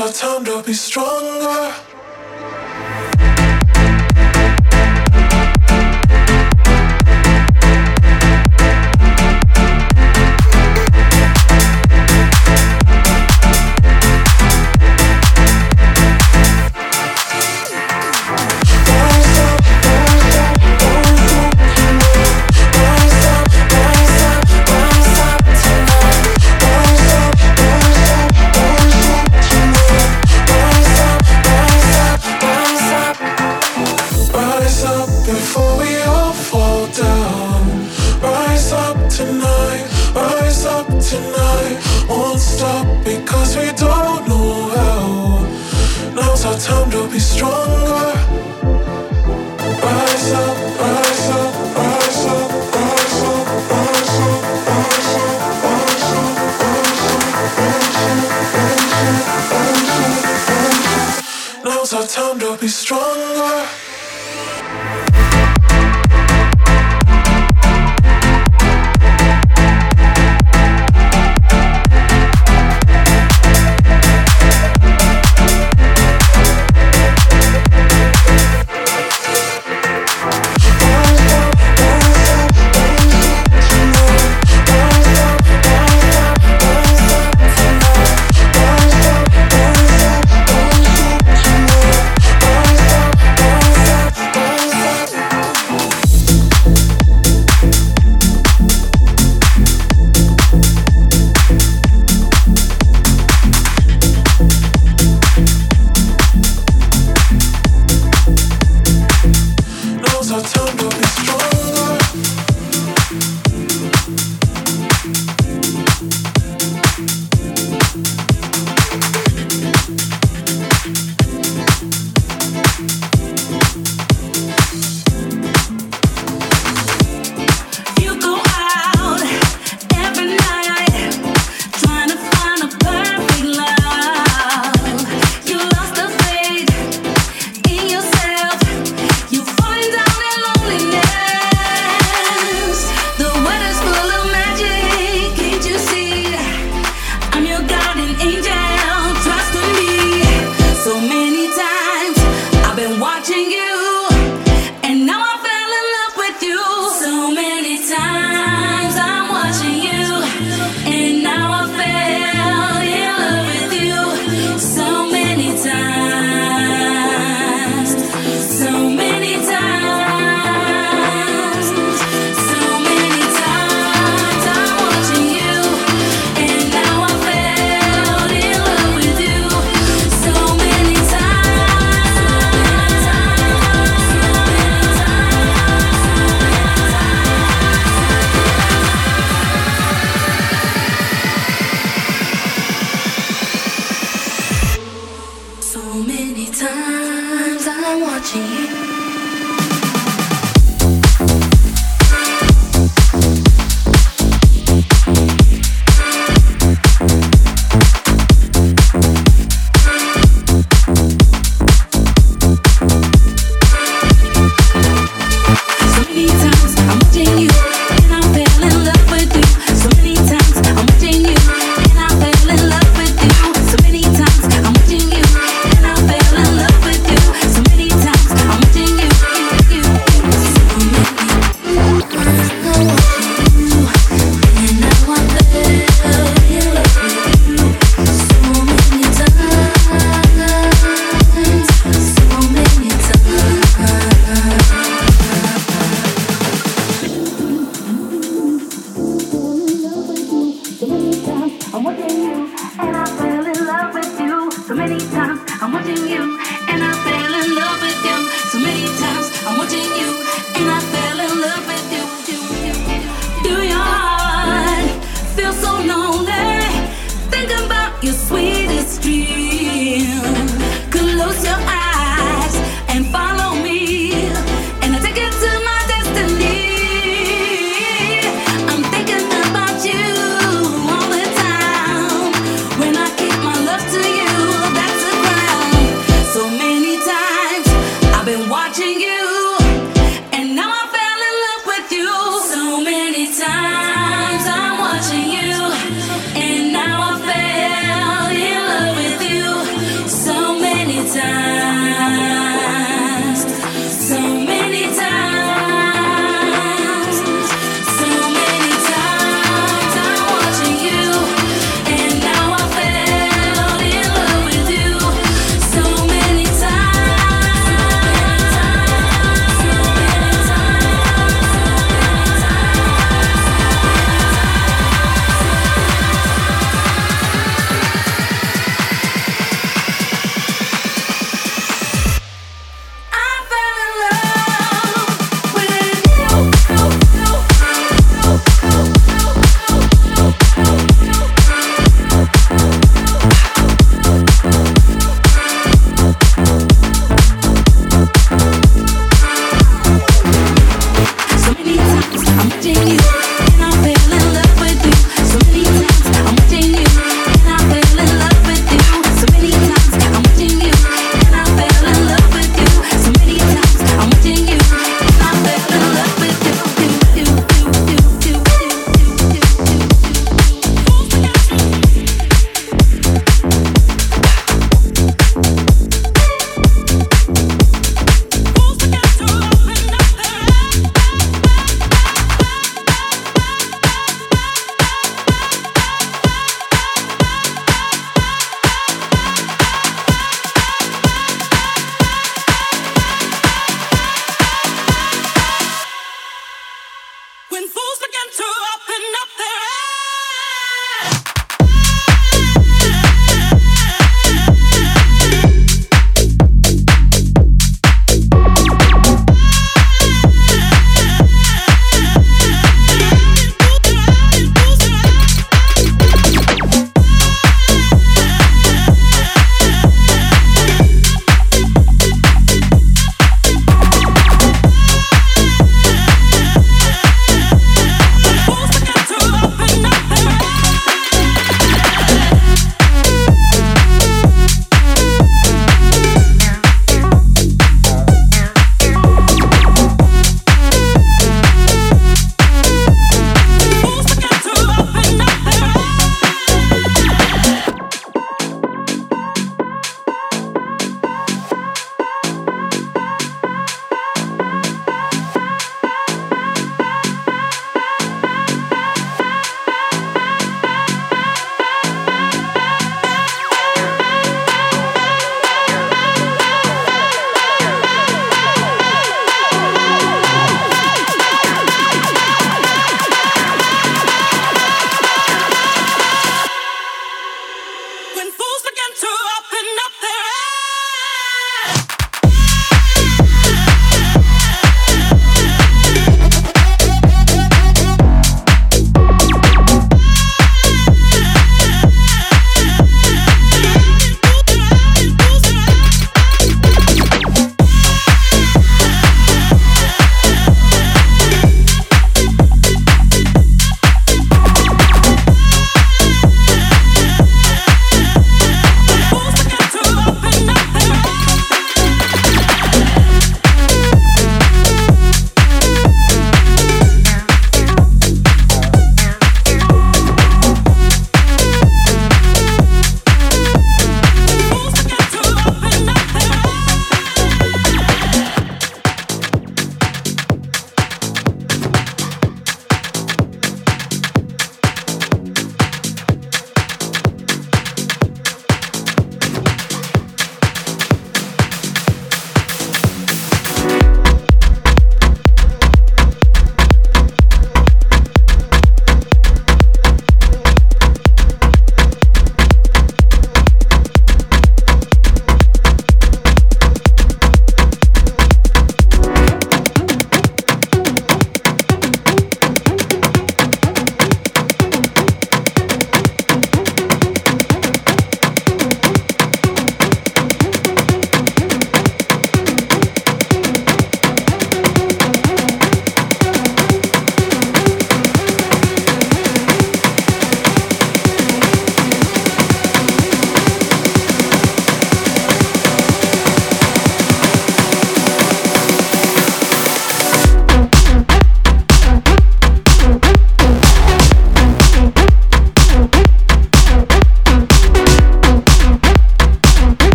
our time to be stronger. So many times I'm watching you and I fell in love with you. So many times I'm watching you and I fell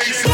Jason.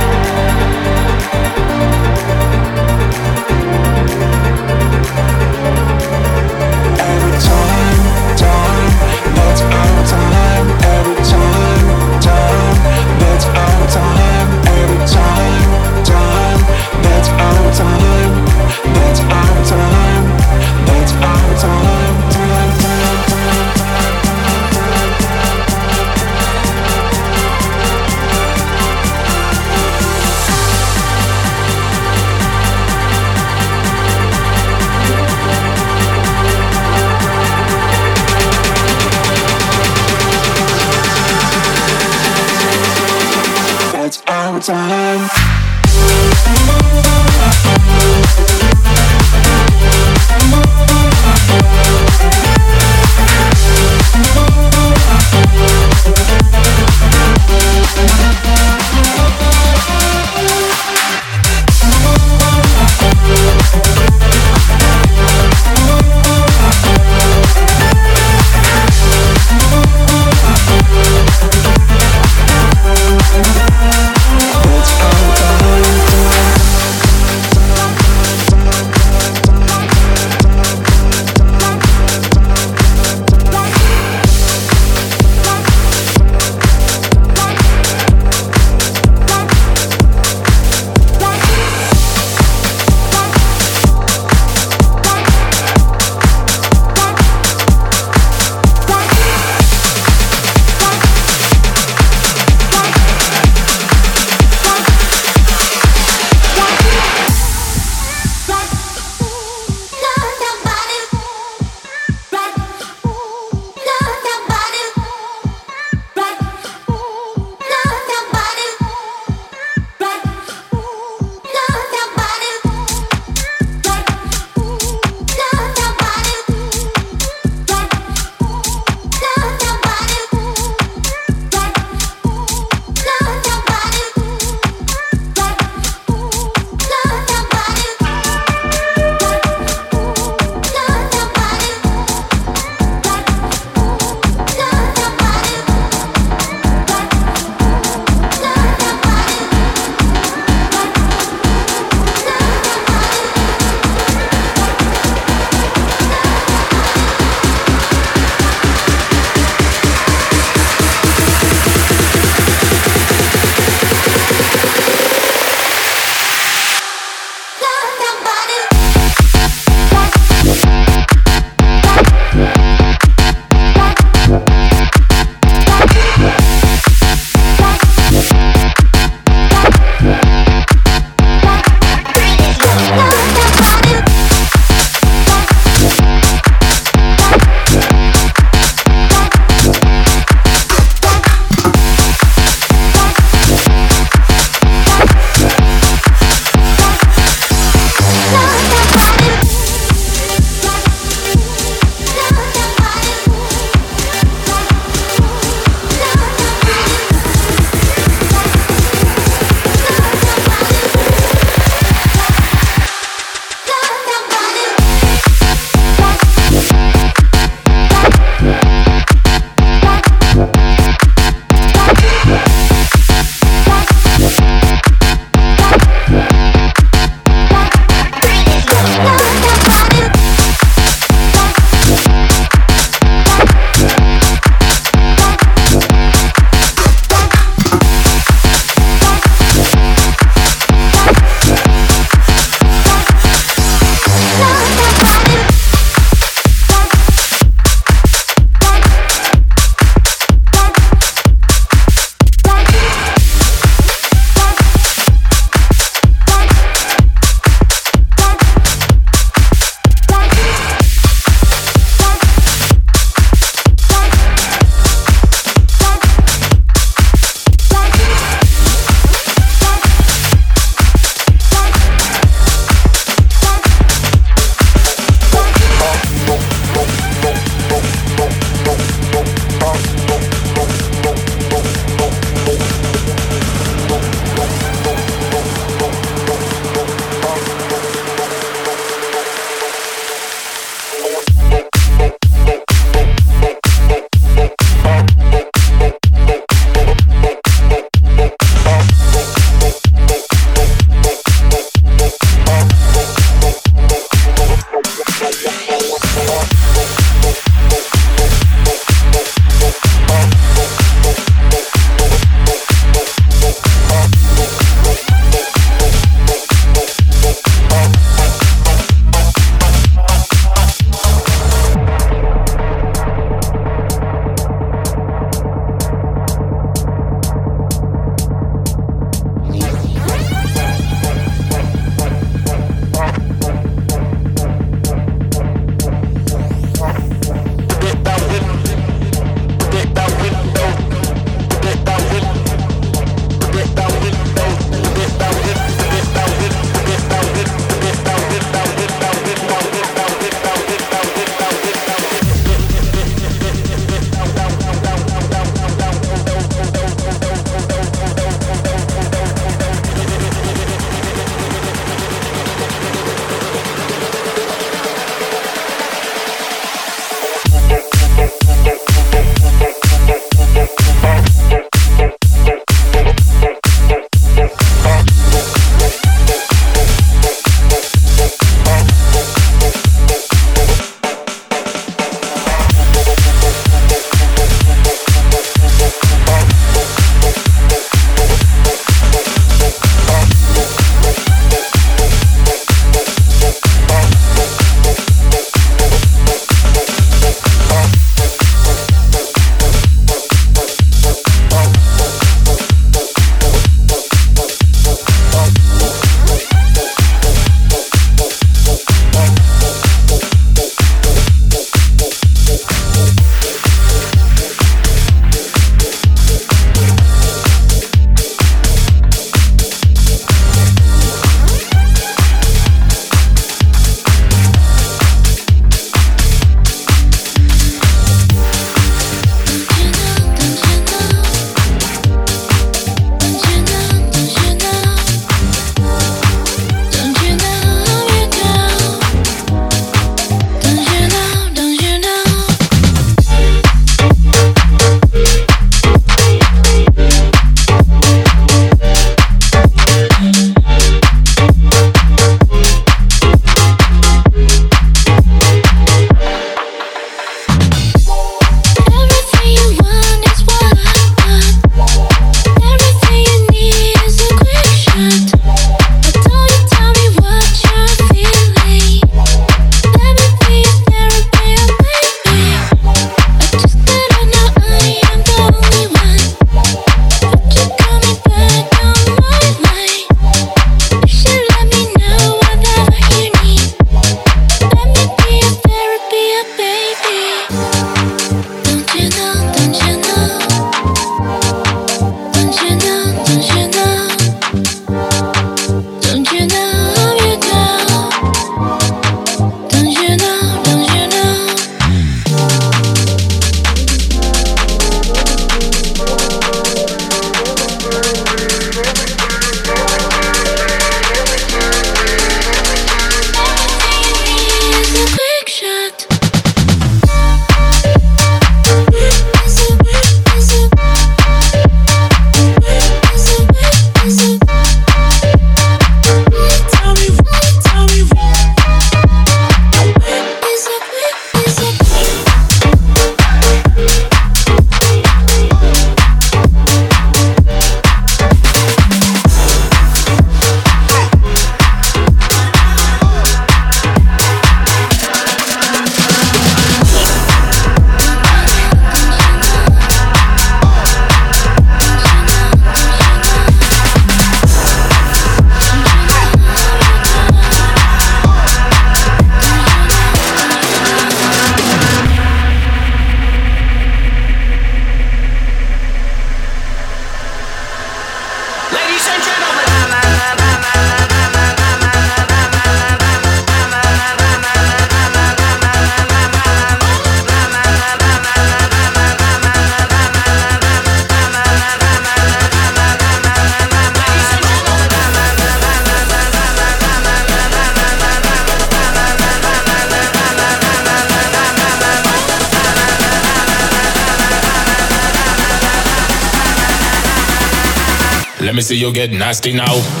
Let me see you get nasty now.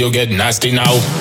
Let me see you get nasty now.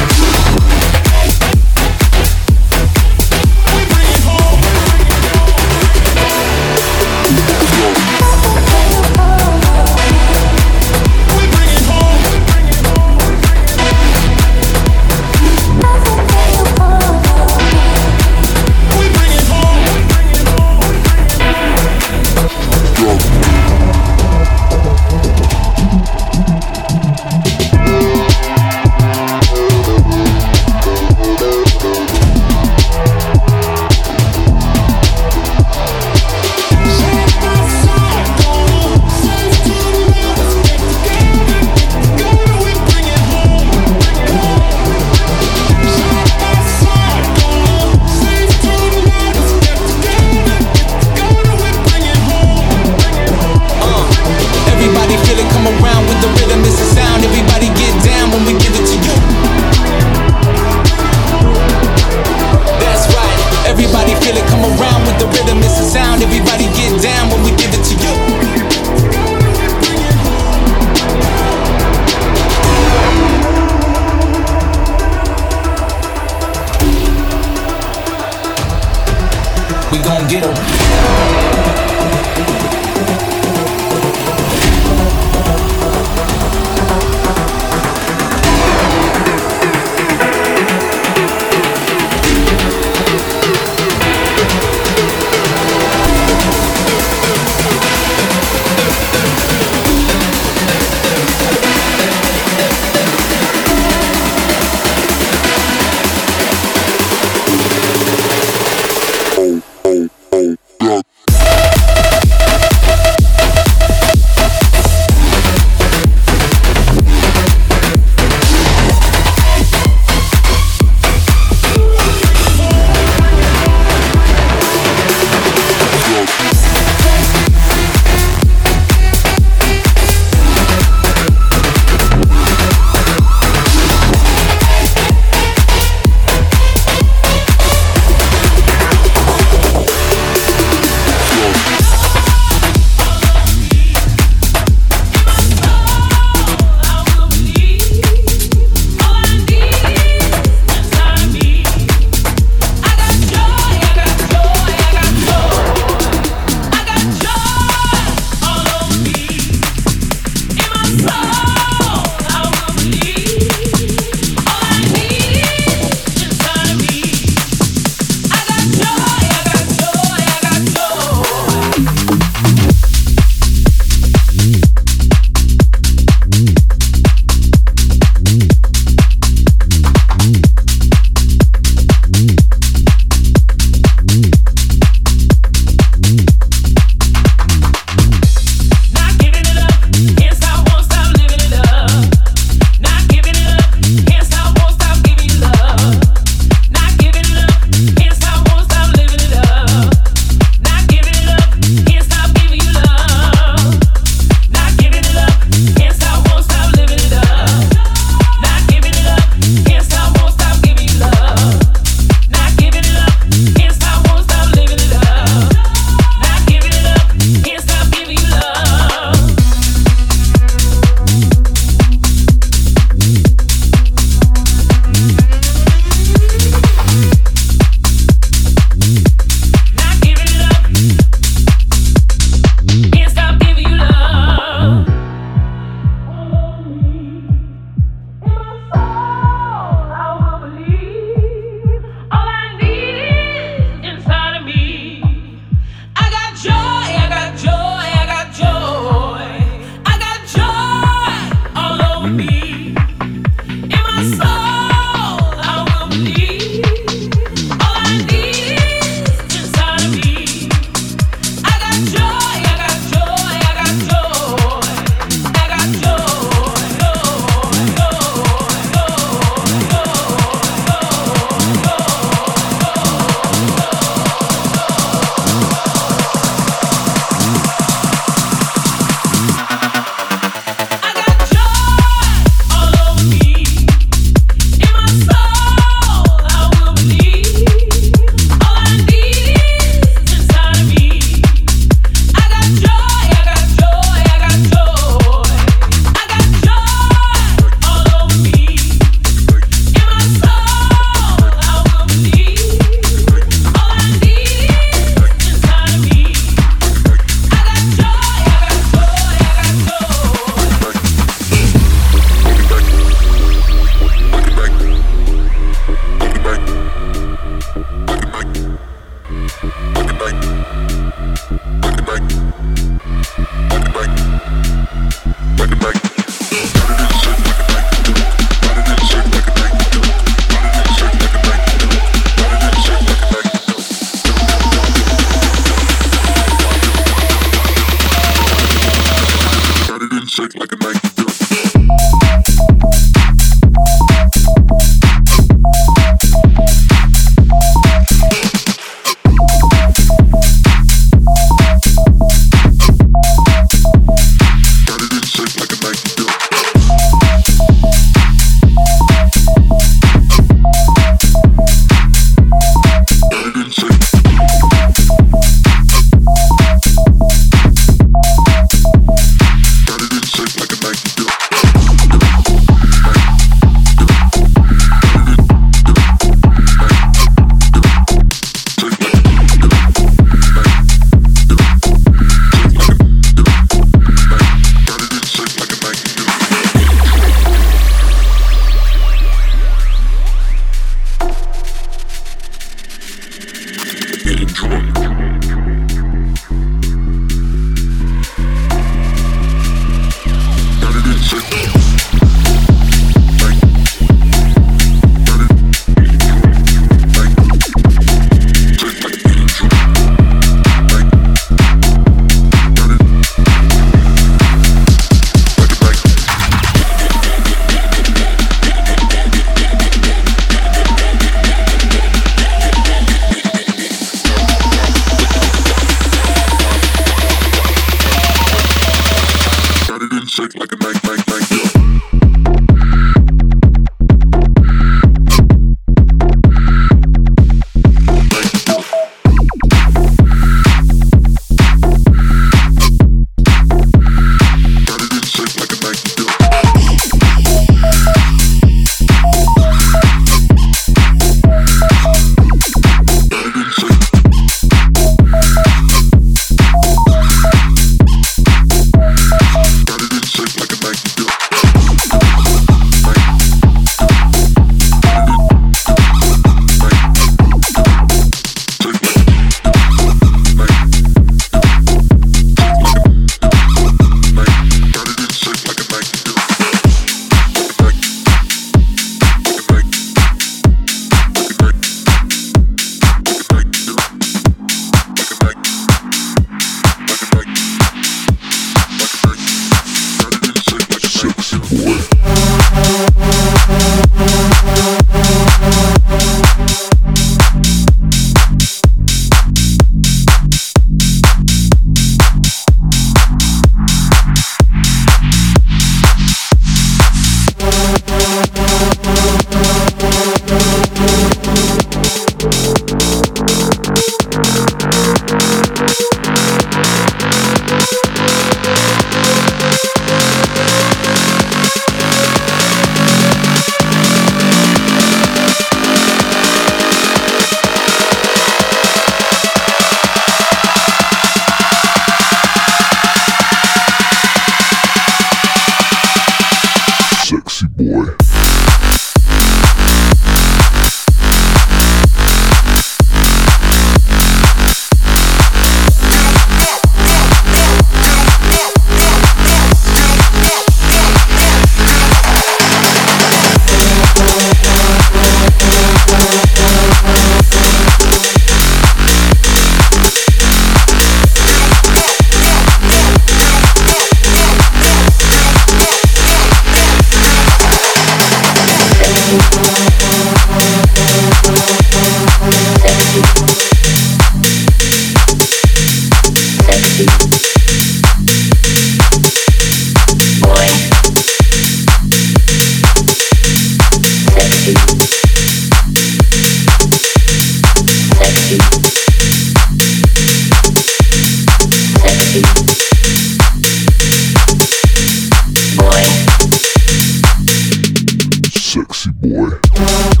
sexy boy.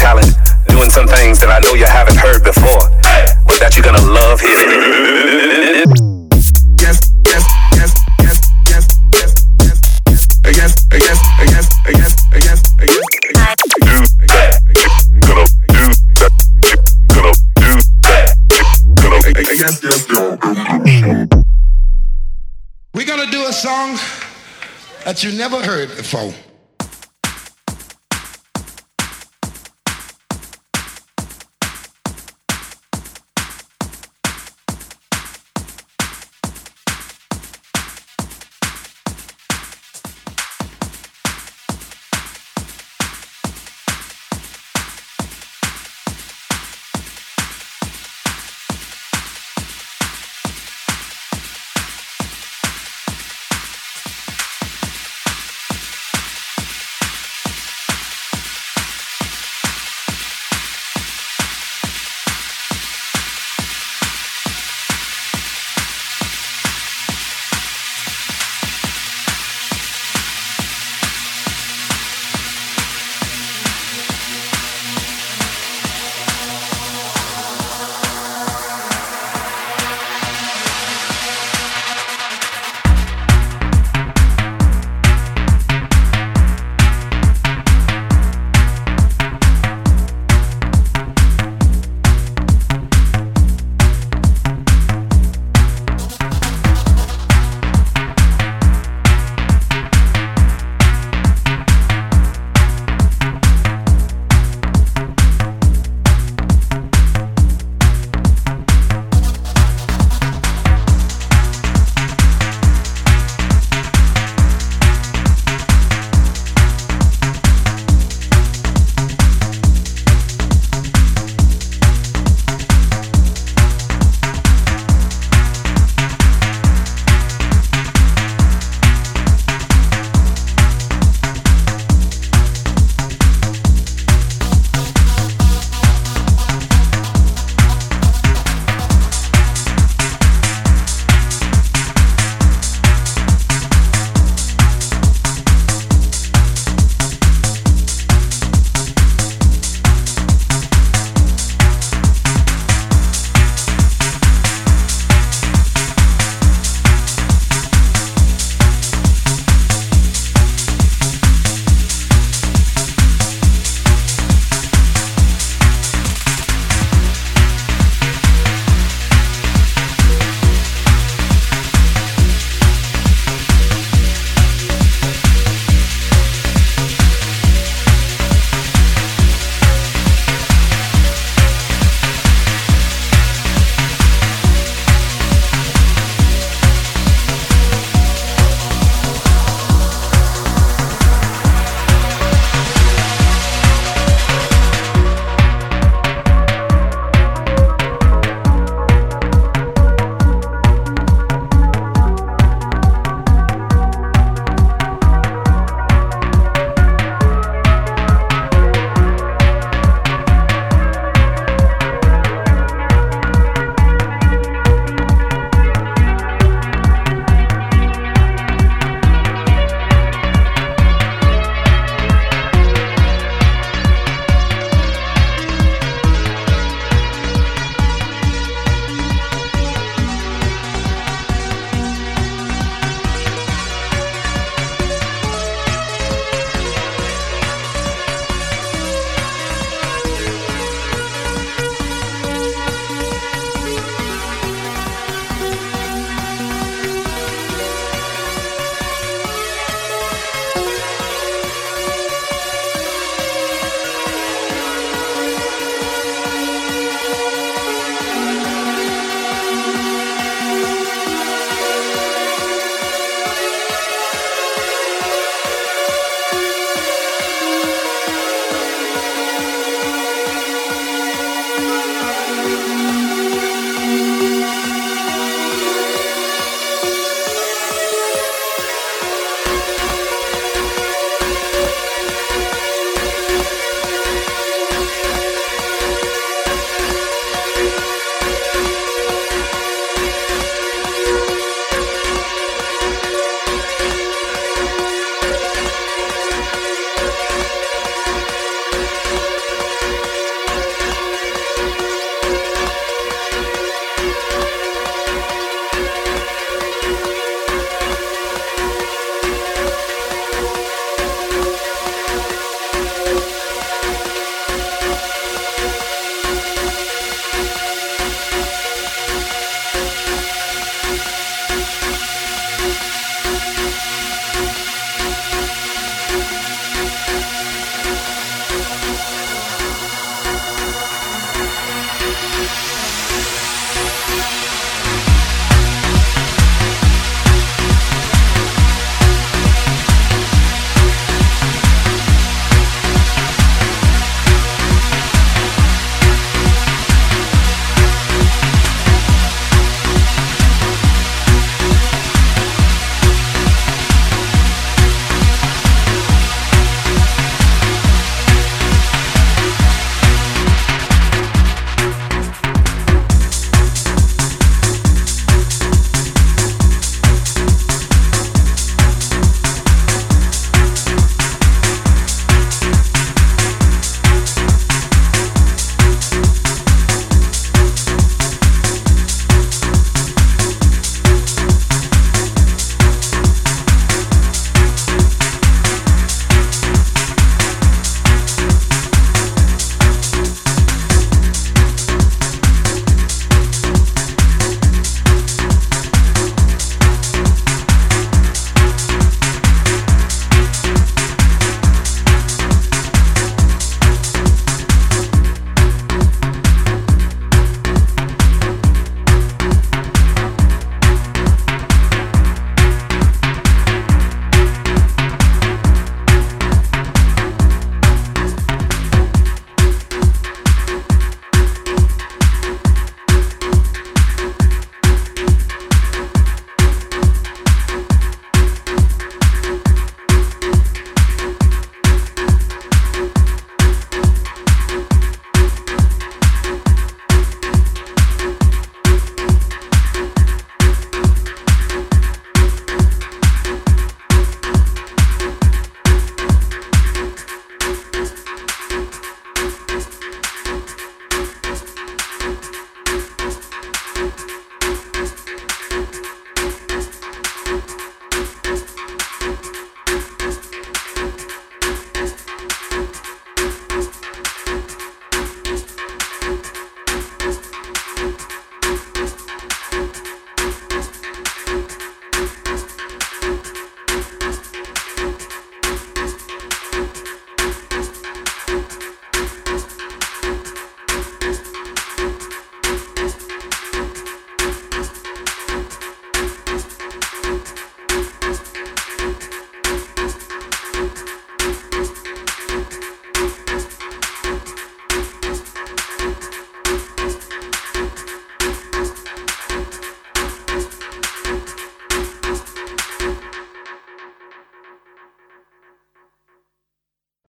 talent, doing some things that I know you haven't heard before, but that you're gonna love hearing. We're gonna do a song that you never heard before.